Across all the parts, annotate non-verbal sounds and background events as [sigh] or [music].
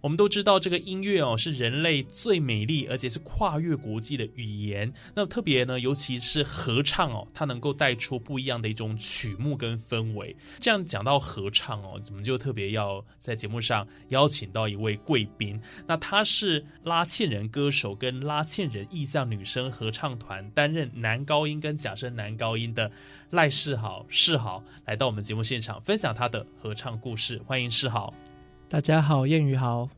我们都知道，这个音乐哦是人类最美丽，而且是跨越国际的语言。那特别呢，尤其是合唱哦，它能够带出不一样的一种曲目跟氛围。这样讲到合唱哦，我们就特别要在节目上邀请到一位贵宾。那他是拉纤人歌手跟拉纤人意象女生合唱团担任男高音跟假声男高音的赖世豪，世豪来到我们节目现场分享他的合唱故事。欢迎世豪。大家好，谚语好，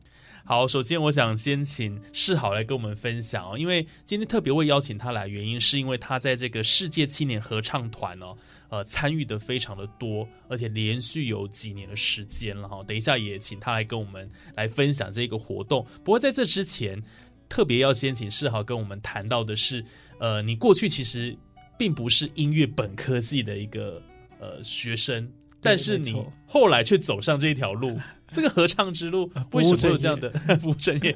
好。首先，我想先请世豪来跟我们分享哦，因为今天特别会邀请他来，原因是因为他在这个世界青年合唱团哦，呃，参与的非常的多，而且连续有几年的时间了哈。等一下也请他来跟我们来分享这个活动。不过在这之前，特别要先请世豪跟我们谈到的是，呃，你过去其实并不是音乐本科系的一个呃学生。但是你后来却走上这一条路，这个合唱之路为什么有这样的不务正业？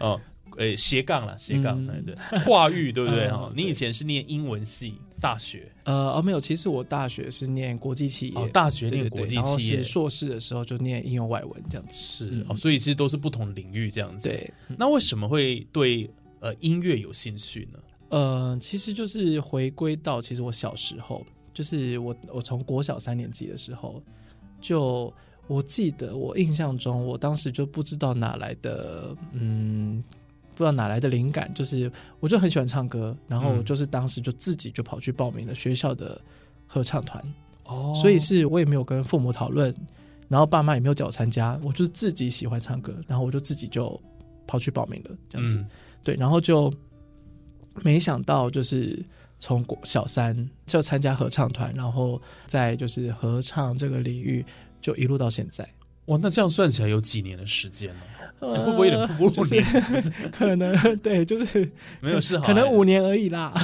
哦，诶，斜杠了，斜杠，对，跨域，对不对？哈，你以前是念英文系，大学？呃，哦，没有，其实我大学是念国际企业，大学念国际企业，硕士的时候就念应用外文，这样子。是哦，所以其实都是不同领域这样子。对，那为什么会对呃音乐有兴趣呢？呃，其实就是回归到其实我小时候。就是我，我从国小三年级的时候，就我记得，我印象中，我当时就不知道哪来的，嗯，不知道哪来的灵感，就是我就很喜欢唱歌，然后就是当时就自己就跑去报名了学校的合唱团，哦，所以是我也没有跟父母讨论，然后爸妈也没有叫我参加，我就是自己喜欢唱歌，然后我就自己就跑去报名了，这样子，对，然后就没想到就是。从小三就参加合唱团，然后在就是合唱这个领域就一路到现在。哇，那这样算起来有几年的时间了？会不会有点不如年？可能对，就是没有事，可能五年而已啦。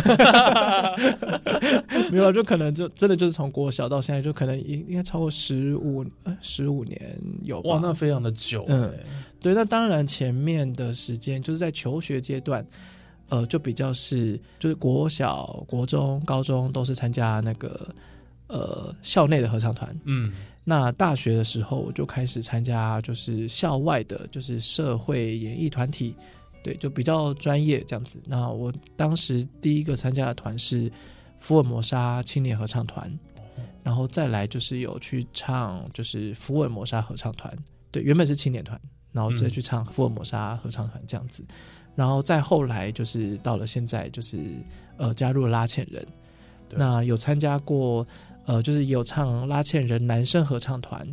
[laughs] 没有，就可能就真的就是从国小到现在，就可能应应该超过十五十五年有。哇，那非常的久。嗯，对。那当然前面的时间就是在求学阶段。呃，就比较是，就是国小、国中、高中都是参加那个呃校内的合唱团，嗯，那大学的时候我就开始参加就是校外的，就是社会演艺团体，对，就比较专业这样子。那我当时第一个参加的团是福尔摩沙青年合唱团，然后再来就是有去唱就是福尔摩沙合唱团，对，原本是青年团，然后再去唱福尔摩沙合唱团这样子。然后再后来就是到了现在，就是呃加入了拉纤人，那有参加过呃就是有唱拉纤人男生合唱团，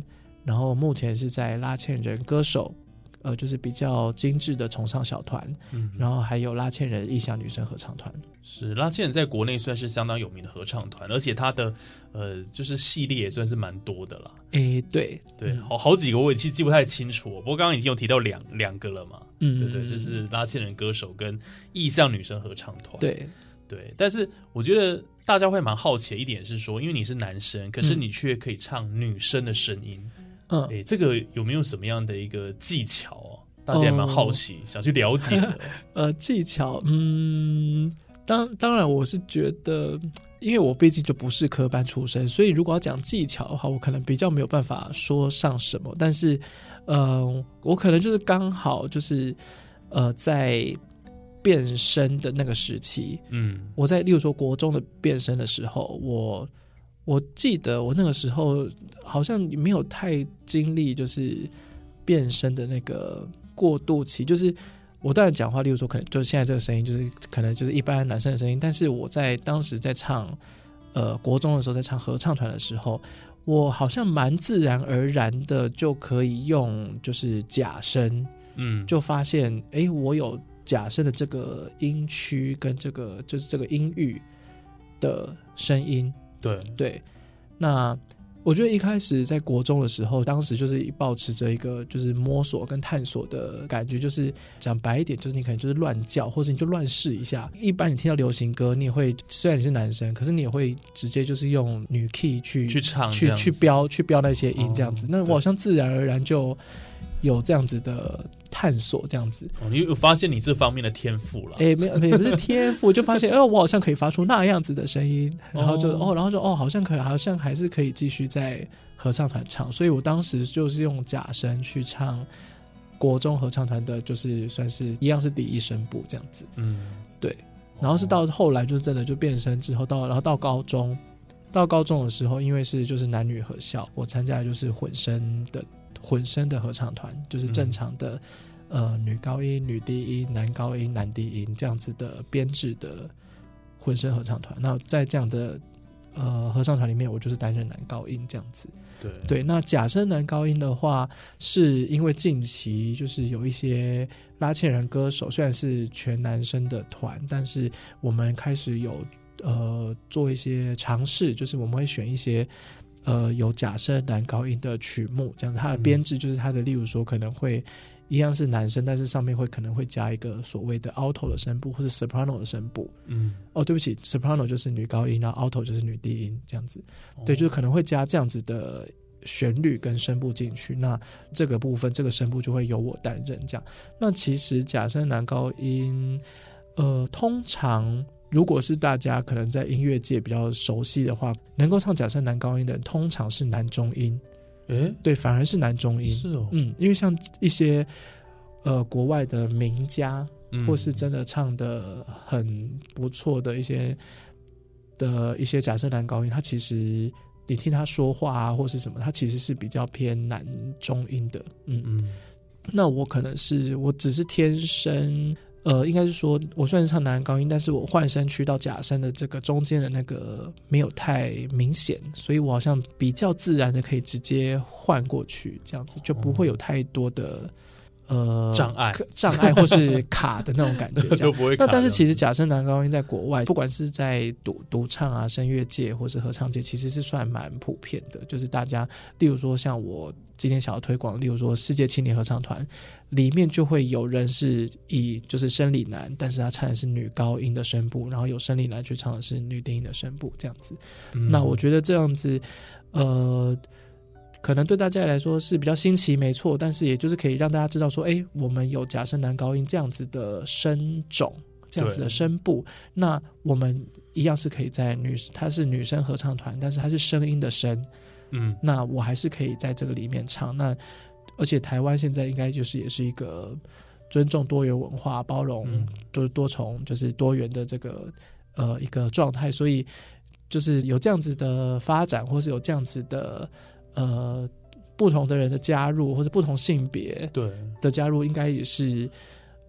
然后目前是在拉纤人歌手，呃就是比较精致的重唱小团，嗯，然后还有拉纤人意象女生合唱团。是拉纤人在国内算是相当有名的合唱团，而且他的呃就是系列也算是蛮多的了。诶，对对，好好几个我也记记不太清楚，不过刚刚已经有提到两两个了嘛。嗯，对对，就是拉纤人歌手跟意象女生合唱团。对对，但是我觉得大家会蛮好奇的一点是说，因为你是男生，可是你却可以唱女生的声音。嗯，哎，这个有没有什么样的一个技巧哦？大家也蛮好奇，想去了解。[laughs] 呃，技巧，嗯。当当然，我是觉得，因为我毕竟就不是科班出身，所以如果要讲技巧的话，我可能比较没有办法说上什么。但是，呃，我可能就是刚好就是呃，在变身的那个时期，嗯，我在例如说国中的变身的时候，我我记得我那个时候好像没有太经历就是变声的那个过渡期，就是。我当然讲话，例如说可能就是现在这个声音，就是可能就是一般男生的声音，但是我在当时在唱呃国中的时候，在唱合唱团的时候，我好像蛮自然而然的就可以用就是假声，嗯，就发现诶，我有假声的这个音区跟这个就是这个音域的声音，对，对，那我觉得一开始在国中的时候，当时就是保持着一个就是摸索跟探索的感觉，就是讲白一点，就是你可能就是乱叫，或者你就乱试一下。一般你听到流行歌，你也会虽然你是男生，可是你也会直接就是用女 key 去去唱去去标去标那些音这样子。哦那我好像自然而然就有这样子的探索，这样子。哦你有发现你这方面的天赋了？哎、没有，没有，不是天赋，[laughs] 就发现，哦，我好像可以发出那样子的声音，然后就，哦哦然后就，哦，好像可以，好像还是可以继续在合唱团唱，所以我当时就是用假声去唱国中合唱团的，就是算是一样是第一声部这样子，嗯，对。然后是到后来就是真的就变声之后，到然后到高中，到高中的时候，因为是就是男女合校，我参加的就是混声的混声的合唱团，就是正常的、呃女高音、女低音、男高音、男低音这样子的编制的混声合唱团。那在这样的呃合唱团里面，我就是担任男高音这样子。对对，那假声男高音的话，是因为近期就是有一些拉纤人歌手，虽然是全男生的团，但是我们开始有呃做一些尝试，就是我们会选一些呃有假声男高音的曲目，这样子它的嗯编制就是它的，例如说可能会。一样是男生，但是上面会可能会加一个所谓的 alto 的声部或者 soprano 的声部。嗯，哦，对不起，soprano 就是女高音，然后 alto 就是女低音，这样子。对，哦就是可能会加这样子的旋律跟声部进去，那这个部分这个声部就会由我担任这样。那其实假声男高音，呃，通常如果是大家可能在音乐界比较熟悉的话，能够唱假声男高音的人，通常是男中音，诶，对，反而是男中音。是哦，嗯，因为像一些呃国外的名家，嗯或是真的唱的很不错的一些的一些假设男高音，他其实你听他说话啊，或是什么，他其实是比较偏男中音的。嗯，嗯，那我可能是我只是天生。呃，应该是说，我虽然是唱男高音，但是我换声区到假声的这个中间的那个没有太明显，所以我好像比较自然的可以直接换过去，这样子就不会有太多的、呃障碍障碍或是卡的那种感觉，[laughs] 这样都不会。那但是其实假声男高音在国外，不管是在独独唱啊、声乐界或是合唱界，其实是算蛮普遍的。就是大家，例如说像我今天想要推广，例如说世界青年合唱团里面就会有人是以就是生理男，但是他唱的是女高音的声部，然后有生理男去唱的是女低音的声部，这样子。嗯那我觉得这样子，呃，可能对大家来说是比较新奇，没错，但是也就是可以让大家知道说，哎，我们有假声男高音这样子的声种，这样子的声部，那我们一样是可以在女，她是女生合唱团，但是她是声音的声，嗯那我还是可以在这个里面唱。那而且台湾现在应该就是也是一个尊重多元文化、包容嗯多多重就是多元的这个呃一个状态，所以就是有这样子的发展，或是有这样子的呃不同的人的加入，或者不同性别对，的加入，应该也是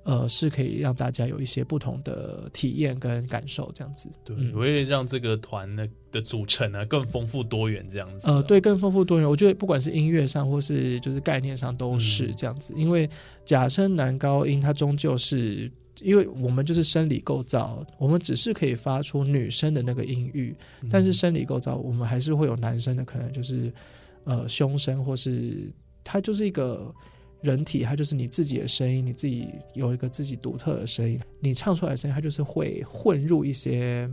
呃是可以让大家有一些不同的体验跟感受，这样子。对，嗯我会让这个团的的组成呢更丰富多元，这样子。啊呃，对，更丰富多元。我觉得不管是音乐上或是就是概念上都是嗯这样子，因为假声男高音它终究是。因为我们就是生理构造，我们只是可以发出女生的那个音域，嗯但是生理构造我们还是会有男生的，可能就是呃胸声，或是它就是一个人体，它就是你自己的声音，你自己有一个自己独特的声音，你唱出来的声音，它就是会混入一些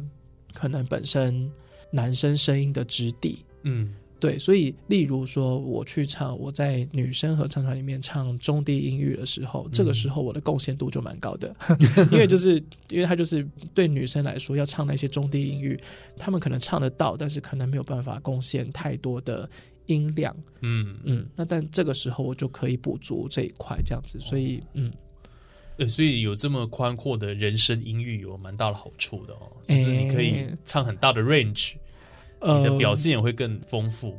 可能本身男生声音的质地。嗯。对，所以例如说，我去唱我在女生合唱团里面唱中低音域的时候，这个时候我的贡献度就蛮高的，[laughs] 因为就是因为它就是对女生来说要唱那些中低音域，他们可能唱得到，但是可能没有办法贡献太多的音量，嗯。嗯，那但这个时候我就可以补足这一块这样子，所以嗯，呃，所以有这么宽阔的人声音域，有蛮大的好处的哦，就是你可以唱很大的 range，、呃。你的表现也会更丰富。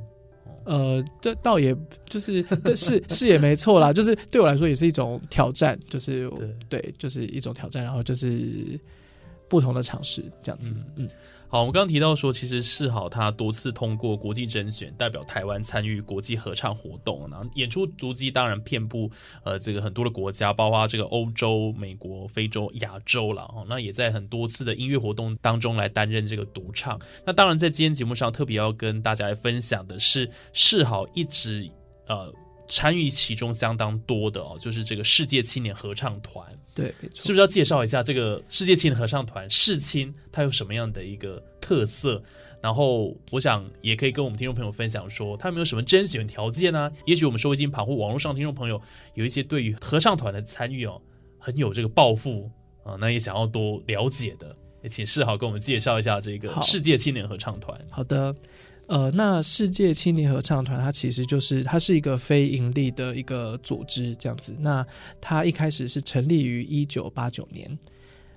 呃，这倒也就是这是 [laughs] 是也没错啦，就是对我来说也是一种挑战，就是对。对，就是一种挑战，然后就是不同的尝试这样子，嗯好，我们刚刚提到说，其实世豪他多次通过国际甄选，代表台湾参与国际合唱活动，然后演出足迹当然遍布呃这个很多的国家，包括这个欧洲、美国、非洲、亚洲了哦。那也在很多次的音乐活动当中来担任这个独唱。那当然，在今天节目上特别要跟大家来分享的是，世豪一直呃参与其中相当多的哦，就是这个世界青年合唱团。对，没错，是不是要介绍一下这个世界青年合唱团世青它有什么样的一个特色？然后我想也可以跟我们听众朋友分享说，他们有什么甄选条件呢、也许我们收音机旁或网络上听众朋友有一些对于合唱团的参与哦，很有这个抱负啊、那也想要多了解的，也请世豪跟我们介绍一下这个世界青年合唱团。好的，呃，那世界青年合唱团它其实就是它是一个非盈利的一个组织，这样子。那它一开始是成立于一九八九年，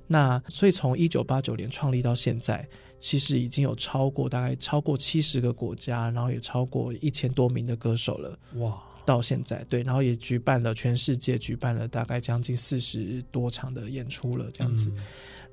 那所以从一九八九年创立到现在，其实已经有超过大概超过七十个国家，然后也超过一千多名的歌手了。哇，到现在，对，然后也举办了全世界举办了大概将近四十多场的演出了，这样子。嗯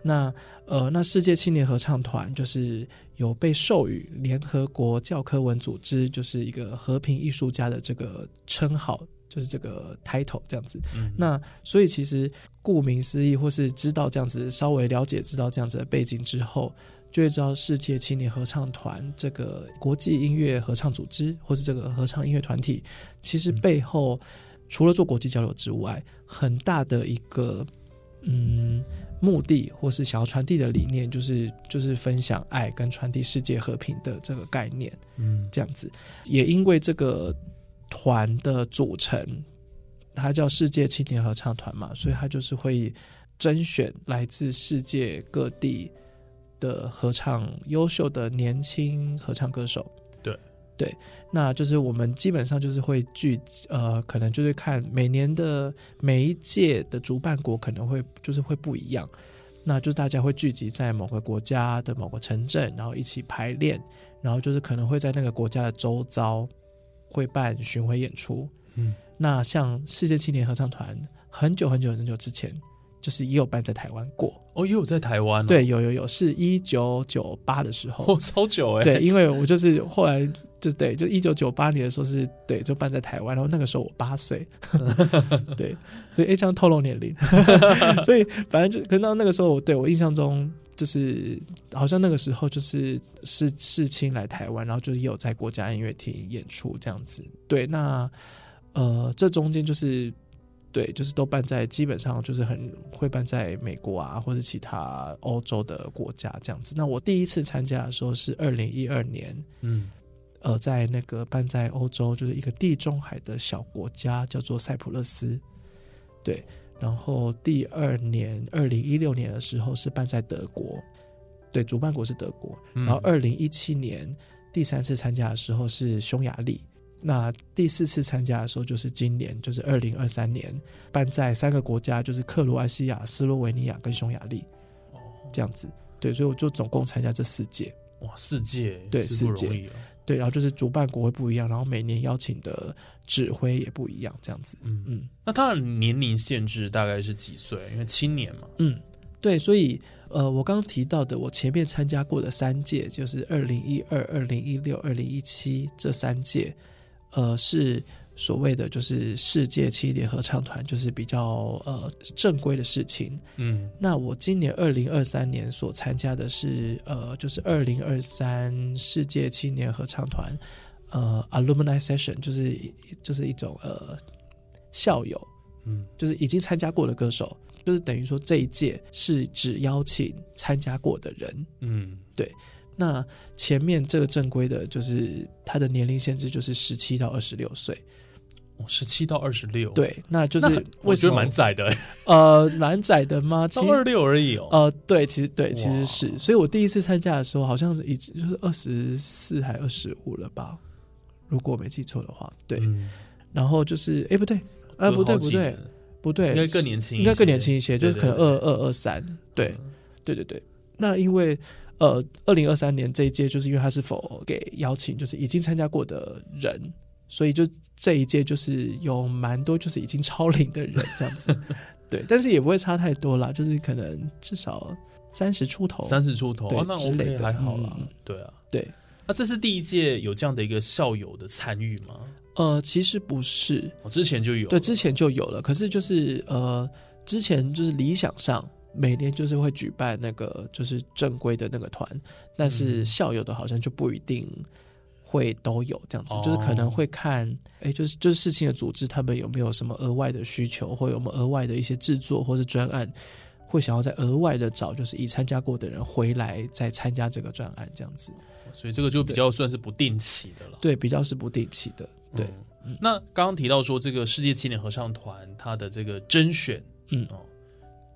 那呃，那世界青年合唱团就是有被授予联合国教科文组织就是一个和平艺术家的这个称号，就是这个 title 这样子。嗯那所以其实顾名思义，或是知道这样子稍微了解知道这样子的背景之后，就会知道世界青年合唱团这个国际音乐合唱组织，或是这个合唱音乐团体，其实背后除了做国际交流之外，很大的一个嗯目的，或是想要传递的理念，就是就是分享爱跟传递世界和平的这个概念。嗯这样子。也因为这个团的组成，它叫世界青年合唱团嘛，所以它就是会甄选来自世界各地的合唱优秀的年轻合唱歌手。对对，那就是我们基本上就是会聚，呃，可能就是看每年的每一届的主办国可能会就是会不一样。那就是大家会聚集在某个国家的某个城镇，然后一起排练，然后就是可能会在那个国家的周遭会办巡回演出。嗯，那像世界青年合唱团，很久很久很久之前，就是也有办在台湾过。哦，也有在台湾、哦，对，有有有，是一九九八的时候。哦，超久哎、对，因为我就是后来就对，就一九九八年的时候是对，就办在台湾，然后那个时候我八岁，[laughs] 对，所以诶这样透露年龄，[laughs] 所以反正就可能到那个时候，我对我印象中就是好像那个时候就是是世青来台湾，然后就是也有在国家音乐厅演出这样子，对，那呃这中间就是。对，就是都办在基本上就是很会办在美国啊，或者其他欧洲的国家这样子。那我第一次参加的时候是二零一二年，嗯呃，在那个办在欧洲，就是一个地中海的小国家，叫做塞浦路斯。对，然后第二年，二零一六年的时候是办在德国，对，主办国是德国。嗯然后二零一七年第三次参加的时候是匈牙利。那第四次参加的时候就是今年，就是二零二三年，办在三个国家，就是克罗埃西亚、斯洛维尼亚跟匈牙利，这样子。对，所以我就总共参加这四届。哇，四届对是不世界容易哦。对，然后就是主办国会不一样，然后每年邀请的指挥也不一样，这样子。嗯嗯那它的年龄限制大概是几岁？因为青年嘛。嗯，对，所以呃，我刚刚提到的，我前面参加过的三届，就是二零一二、二零一六、二零一七这三届，呃，是所谓的就是世界青年合唱团，就是比较呃正规的事情。嗯那我今年二零二三年所参加的是呃，就是二零二三世界青年合唱团呃 alumni session，就是就是一种呃校友，嗯就是已经参加过的歌手，就是等于说这一届是只邀请参加过的人。嗯那前面这个正规的，就是他的年龄限制就是十七到二十六岁。哦，十七到二十六。，对，那就是我觉得为什么蛮窄的，[laughs] 呃蛮窄的吗？其实到二六而已哦。呃，对，其实对，其实是，所以我第一次参加的时候，好像是已经就是二十四还二十五了吧，如果我没记错的话，对。嗯，然后就是，哎，不对，啊，不对，不对不对，应该更年轻，应该更年轻一些，就是可能二二二三，对，对对对。那因为呃，二零二三年这一届，就是因为他是否给邀请，就是已经参加过的人，所以就这一届就是有蛮多就是已经超龄的人这样子，[laughs] 对，但是也不会差太多啦，就是可能至少三十出头，三十出头，对哦那之类 OK 的还好啦嗯。对啊，对，那这是第一届有这样的一个校友的参与吗？呃，其实不是，哦，之前就有，对，之前就有了，可是就是呃，之前就是理想上每年就是会举办那个就是正规的那个团，但是嗯。校友的好像就不一定会都有这样子，哦。就是可能会看，哎，就是就是事情的组织他们有没有什么额外的需求，或有没有额外的一些制作或是专案。会想要再额外的找，就是已参加过的人回来再参加这个专案，这样子，所以这个就比较算是不定期的了。对，比较是不定期的，对，嗯。那刚刚提到说这个世界青年合唱团它的这个甄选，嗯。哦，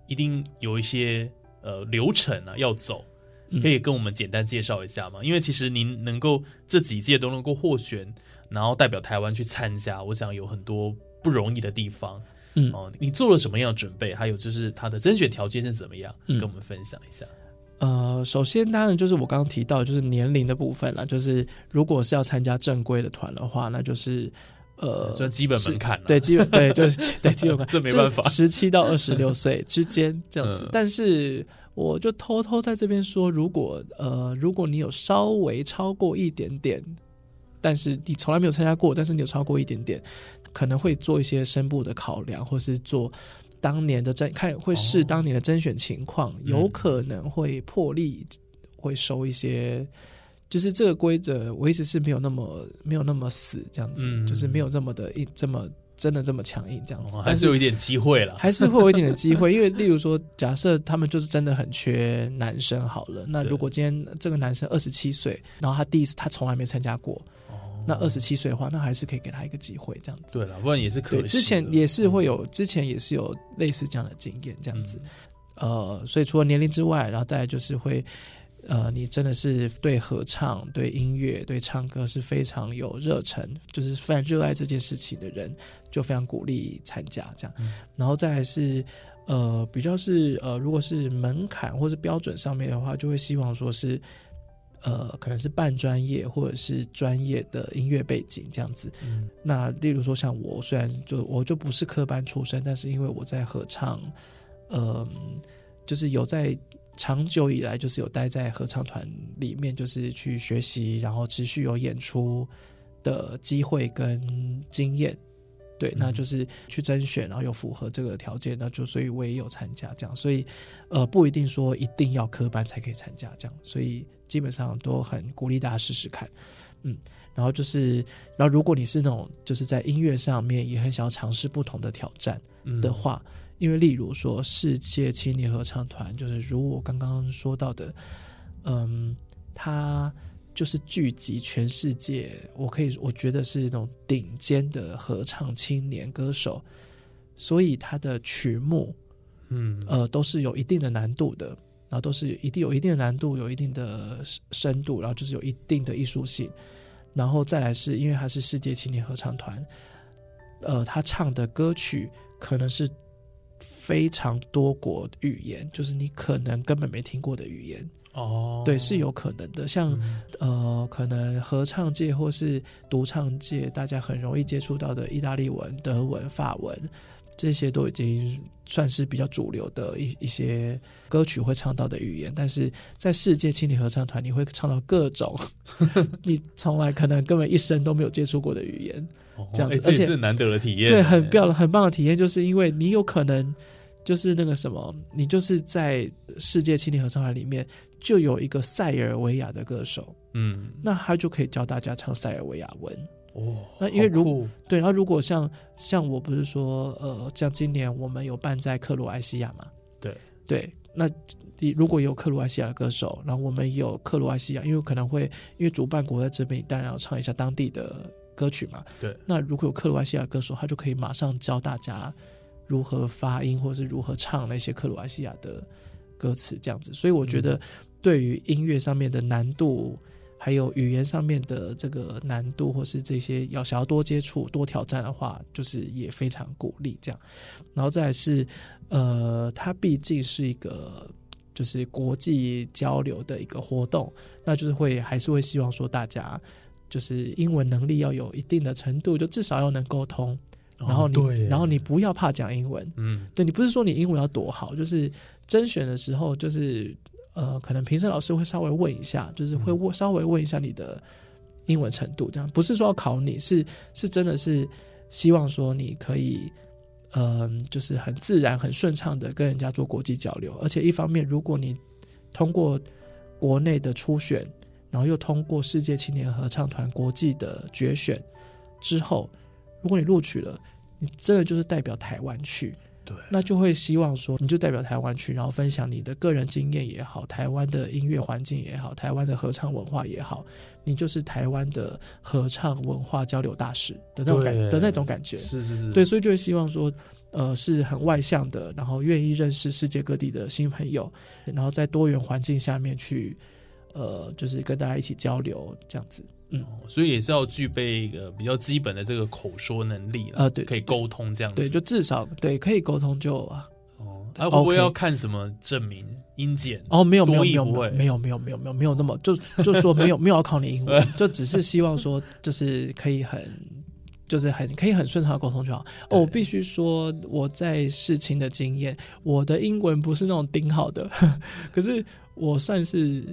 一定有一些呃流程啊要走，嗯可以跟我们简单介绍一下吗？因为其实您能够这几届都能够获选，然后代表台湾去参加，我想有很多不容易的地方。嗯哦，你做了什么样的准备？还有就是他的甄选条件是怎么样？嗯跟我们分享一下。呃，首先当然就是我刚刚提到，就是年龄的部分啦。就是如果是要参加正规的团的话，那就是呃，算基本门槛了。对基本对就是 [laughs] 对基本门槛，这没办法十七到二十六岁之间这样子。嗯但是我就偷偷在这边说，如果呃，如果你有稍微超过一点点，但是你从来没有参加过，但是你有超过一点点，可能会做一些声部的考量，或是做。当年的甄看会视哦当年的甄选情况，嗯有可能会破例会收一些，就是这个规则我一直是没有那么没有那么死这样子，嗯就是没有这么的硬这么真的这么强硬这样子，哦还但是有一点机会了。还是会有一点的机会，[laughs] 因为例如说，假设他们就是真的很缺男生好了，那如果今天这个男生二十七岁，然后他第一次他从来没参加过，哦那二十七岁的话，那还是可以给他一个机会这样子。对了，不然也是可惜对，的。之前也是会有，之前也是有类似这样的经验这样子。呃，所以除了年龄之外，然后再来就是会，呃，你真的是对合唱、对音乐、对唱歌是非常有热忱，就是非常热爱这件事情的人，就非常鼓励参加这样。嗯然后再来是，呃，比较是呃，如果是门槛或是标准上面的话，就会希望说是。呃，可能是半专业或者是专业的音乐背景这样子，嗯那例如说，像我虽然就我就不是科班出身，但是因为我在合唱，呃，就是有在长久以来就是有待在合唱团里面，就是去学习，然后持续有演出的机会跟经验。对，那嗯就是去甄选，然后有符合这个条件，那就所以我也有参加这样，所以呃不一定说一定要科班才可以参加这样，所以基本上都很鼓励大家试试看，嗯，然后就是，然后如果你是那种就是在音乐上面也很想要尝试不同的挑战嗯。的话，因为例如说世界青年合唱团，就是如我刚刚说到的，嗯，它就是聚集全世界，我可以我觉得是一种顶尖的合唱青年歌手，所以他的曲目嗯。呃都是有一定的难度的，然后都是一定有一定的难度，有一定的深度，然后就是有一定的艺术性，然后再来是因为它是世界青年合唱团，呃，他唱的歌曲可能是非常多国语言，就是你可能根本没听过的语言，哦，对，是有可能的，像。嗯呃，可能合唱界或是独唱界，大家很容易接触到的意大利文、德文、法文，这些都已经算是比较主流的一一些歌曲会唱到的语言。但是在世界青年合唱团，你会唱到各种 [laughs] 你从来可能根本一生都没有接触过的语言。哦这样子而且是难得的体验，对，很哎棒很棒的体验，就是因为你有可能就是那个什么，你就是在世界青年合唱团里面就有一个塞尔维亚的歌手。嗯，那他就可以教大家唱塞尔维亚文。哦，那因为如果对，然后如果像像我不是说，呃，像今年我们有办在克罗埃西亚嘛？对对，那你如果有克罗埃西亚的歌手，然后我们有克罗埃西亚，因为可能会因为主办国在这边，当然要唱一下当地的歌曲嘛。对，那如果有克罗埃西亚歌手，他就可以马上教大家如何发音，或者是如何唱那些克罗埃西亚的歌词，这样子。所以我觉得对于音乐上面的难度。还有语言上面的这个难度，或是这些要想要多接触、多挑战的话，就是也非常鼓励这样。然后再来是，呃，它毕竟是一个就是国际交流的一个活动，那就是会还是会希望说大家就是英文能力要有一定的程度，就至少要能沟通。然后你，对然后你不要怕讲英文，嗯对你不是说你英文要多好，就是甄选的时候，就是呃，可能评审老师会稍微问一下，就是会问稍微问一下你的英文程度，这样不是说要考你，是是真的是希望说你可以，嗯、就是很自然、很顺畅的跟人家做国际交流，而且一方面，如果你通过国内的初选，然后又通过世界青年合唱团国际的决选之后，如果你录取了，你真的就是代表台湾去。对，那就会希望说，你就代表台湾去，然后分享你的个人经验也好，台湾的音乐环境也好，台湾的合唱文化也好，你就是台湾的合唱文化交流大使的那种感的那种感觉。是是是，对，所以就会希望说，呃，是很外向的，然后愿意认识世界各地的新朋友，然后在多元环境下面去，呃，就是跟大家一起交流这样子。嗯，所以也是要具备一个比较基本的这个口说能力了，啊对可以沟通这样子。对，就至少对可以沟通就啊哦，他会不会要看什么证明？英检哦，没有没有没有没有没有没有没有没有那么就就说没有 [laughs] 没有要考你英文，[laughs] 就只是希望说就是可以很就是很可以很顺畅的沟通就好。哦，我必须说我在事情的经验，我的英文不是那种顶好的，[laughs] 可是我算是。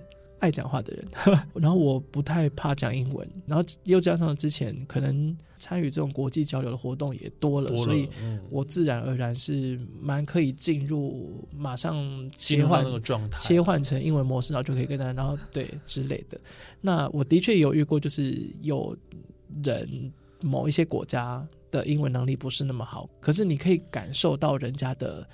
爱讲话的人，[laughs] 然后我不太怕讲英文，然后又加上之前可能参与这种国际交流的活动也多了，多了所以嗯。我自然而然是蛮可以进入马上切换状态，切换成英文模式，然后就可以跟他，然后对之类的。那我的确有遇过，就是有人某一些国家的英文能力不是那么好，可是你可以感受到人家的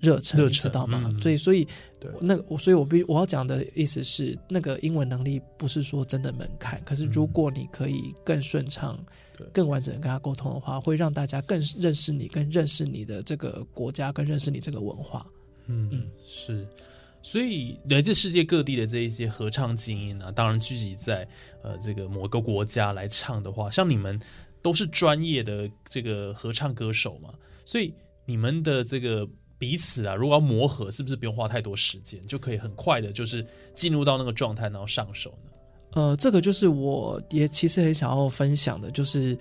热忱，你热忱知道吗？嗯所以，所以对那个我，所以我必我要讲的意思是，那个英文能力不是说真的门槛，可是如果你可以更顺畅嗯、更完整的跟他沟通的话，会让大家更认识你，更认识你的这个国家，更认识你这个文化。嗯嗯是。所以来自世界各地的这一些合唱精英啊，当然聚集在呃这个某个国家来唱的话，像你们都是专业的这个合唱歌手嘛，所以你们的这个彼此啊，如果要磨合，是不是不用花太多时间，就可以很快的，就是进入到那个状态，然后上手呢？呃，这个就是我也其实很想要分享的，就是，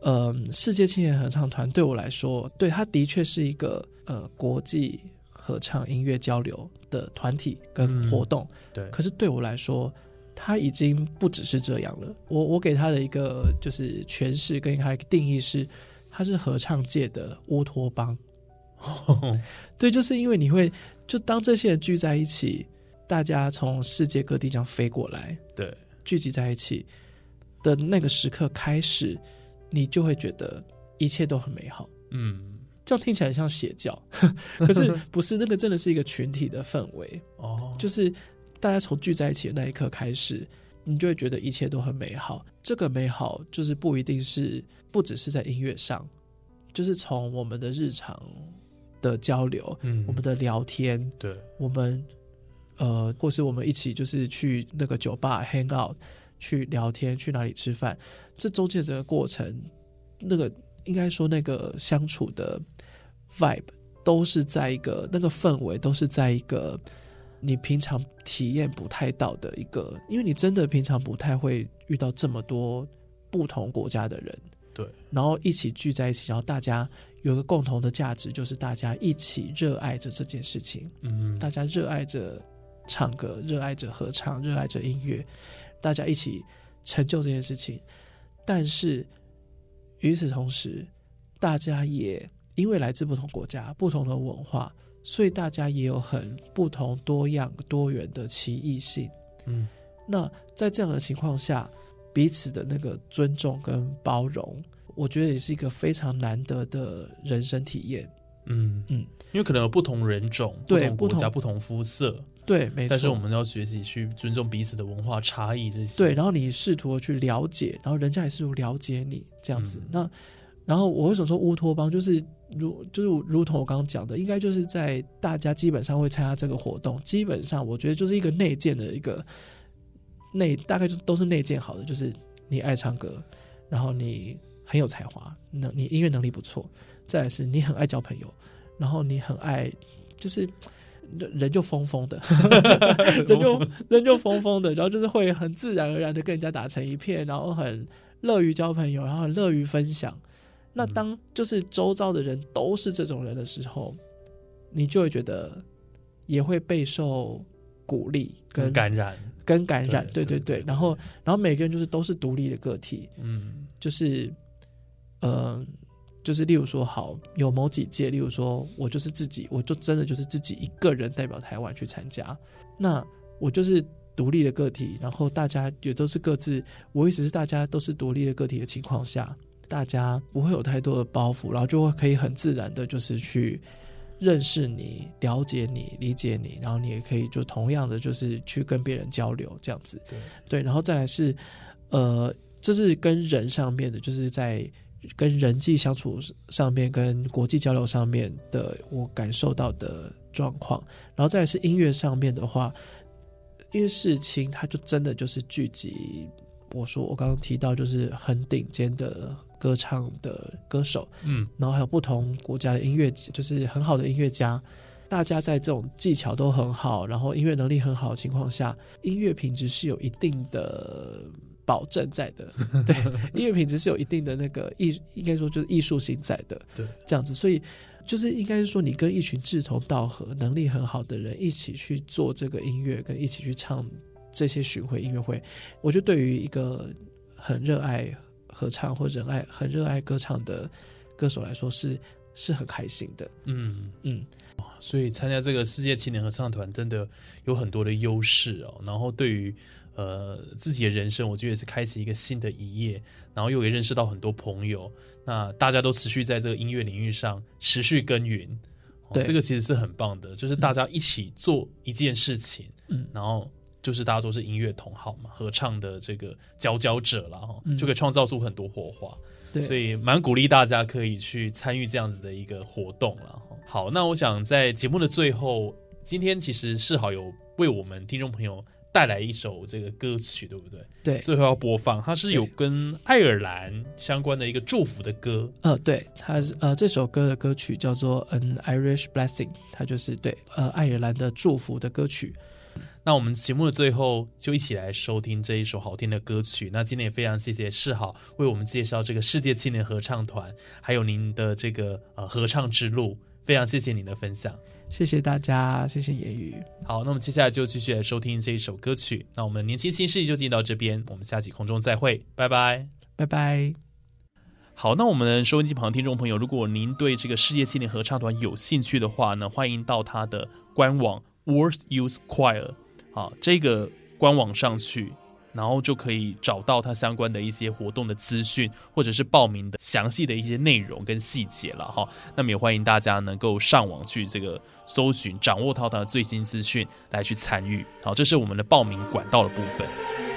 呃，世界青年合唱团对我来说，对它的确是一个呃国际合唱音乐交流的团体跟活动，对，可是对我来说，它已经不只是这样了。我我给它的一个就是诠释跟它一个定义是，它是合唱界的乌托邦。[laughs] 对，就是因为你会就当这些人聚在一起，大家从世界各地这样飞过来，对，聚集在一起的那个时刻开始，你就会觉得一切都很美好。嗯，这样听起来像邪教，[laughs] 可是不是那个，真的是一个群体的氛围，哦，就是大家从聚在一起的那一刻开始，你就会觉得一切都很美好。这个美好就是不一定是不只是在音乐上，就是从我们的日常的交流，嗯。我们的聊天，对，我们呃，或是我们一起就是去那个酒吧 hang out，去聊天，去哪里吃饭，这中间整个过程，那个应该说那个相处的 vibe 都是在一个那个氛围都是在一个你平常体验不太到的一个，因为你真的平常不太会遇到这么多不同国家的人，对，然后一起聚在一起，然后大家有个共同的价值，就是大家一起热爱着这件事情。嗯，大家热爱着唱歌，热爱着合唱，热爱着音乐，大家一起成就这件事情。但是与此同时，大家也因为来自不同国家、不同的文化，所以大家也有很不同、多样、多元的奇异性。嗯，那在这样的情况下，彼此的那个尊重跟包容，我觉得也是一个非常难得的人生体验。嗯嗯，因为可能有不同人种、不同国家、不不同肤色，对，没错。但是我们要学习去尊重彼此的文化差异，这些对，然后你试图去了解，然后人家也试图了解你这样子。嗯那然后我为什么说乌托邦，就是如就是如同我刚刚讲的，应该就是在大家基本上会参加这个活动，基本上我觉得就是一个内建的一个内，大概就都是内建好的，就是你爱唱歌，然后你很有才华，那你音乐能力不错，再来是你很爱交朋友，然后你很爱就是人人就疯疯的，[laughs] 人就人就疯疯的，然后就是会很自然而然的跟人家打成一片，然后很乐于交朋友，然后很乐于分享。那当就是周遭的人都是这种人的时候，你就会觉得也会备受鼓励跟感染，跟感染，对对对。然后然后每个人就是都是独立的个体，嗯就是呃，就是例如说，好有某几届，例如说我就是自己，我就真的就是自己一个人代表台湾去参加，那我就是独立的个体，然后大家也都是各自，我意思是大家都是独立的个体的情况下，大家不会有太多的包袱，然后就会可以很自然的，就是去。认识你、了解你、理解你，然后你也可以就同样的就是去跟别人交流这样子，对。对，然后再来是，呃，这是跟人上面的，就是在跟人际相处上面、跟国际交流上面的我感受到的状况，然后再来是音乐上面的话，因为事情它就真的就是聚集，我说我刚刚提到就是很顶尖的歌唱的歌手，嗯然后还有不同国家的音乐，就是很好的音乐家，大家在这种技巧都很好，然后音乐能力很好的情况下，音乐品质是有一定的保证在的。[laughs] 对，音乐品质是有一定的那个艺，应该说就是艺术性在的。对，这样子，所以就是应该是说，你跟一群志同道合、能力很好的人一起去做这个音乐，跟一起去唱这些巡回音乐会，我觉得对于一个很热爱合唱或热爱很热爱歌唱的歌手来说是是很开心的。嗯。嗯，所以参加这个世界青年合唱团真的有很多的优势哦。然后对于呃自己的人生，我觉得也是开启一个新的一页，然后又也认识到很多朋友。那大家都持续在这个音乐领域上持续耕耘，哦对这个其实是很棒的，就是大家一起做一件事情，嗯然后。就是大家都是音乐同好嘛，合唱的这个佼佼者了哈，嗯就可以创造出很多火花。对，所以蛮鼓励大家可以去参与这样子的一个活动了。好，那我想在节目的最后，今天其实是好有为我们听众朋友带来一首这个歌曲，对不对？对，最后要播放，它是有跟爱尔兰相关的一个祝福的歌。呃，对，它是呃这首歌的歌曲叫做《An Irish Blessing》，它就是对呃爱尔兰的祝福的歌曲。那我们节目的最后就一起来收听这一首好听的歌曲。那今天也非常谢谢世豪为我们介绍这个世界青年合唱团，还有您的这个呃合唱之路，非常谢谢您的分享。谢谢大家，谢谢言语。好，那我们接下来就继续来收听这一首歌曲。那我们年轻新势力就进到这边，我们下期空中再会，拜拜。拜拜。好，那我们收音机旁的听众朋友，如果您对这个世界青年合唱团有兴趣的话呢，欢迎到他的官网 World Youth Choir 啊这个官网上去，然后就可以找到它相关的一些活动的资讯，或者是报名的详细的一些内容跟细节了哈。那么也欢迎大家能够上网去这个搜寻，掌握到它的最新资讯来去参与。好，这是我们的报名管道的部分。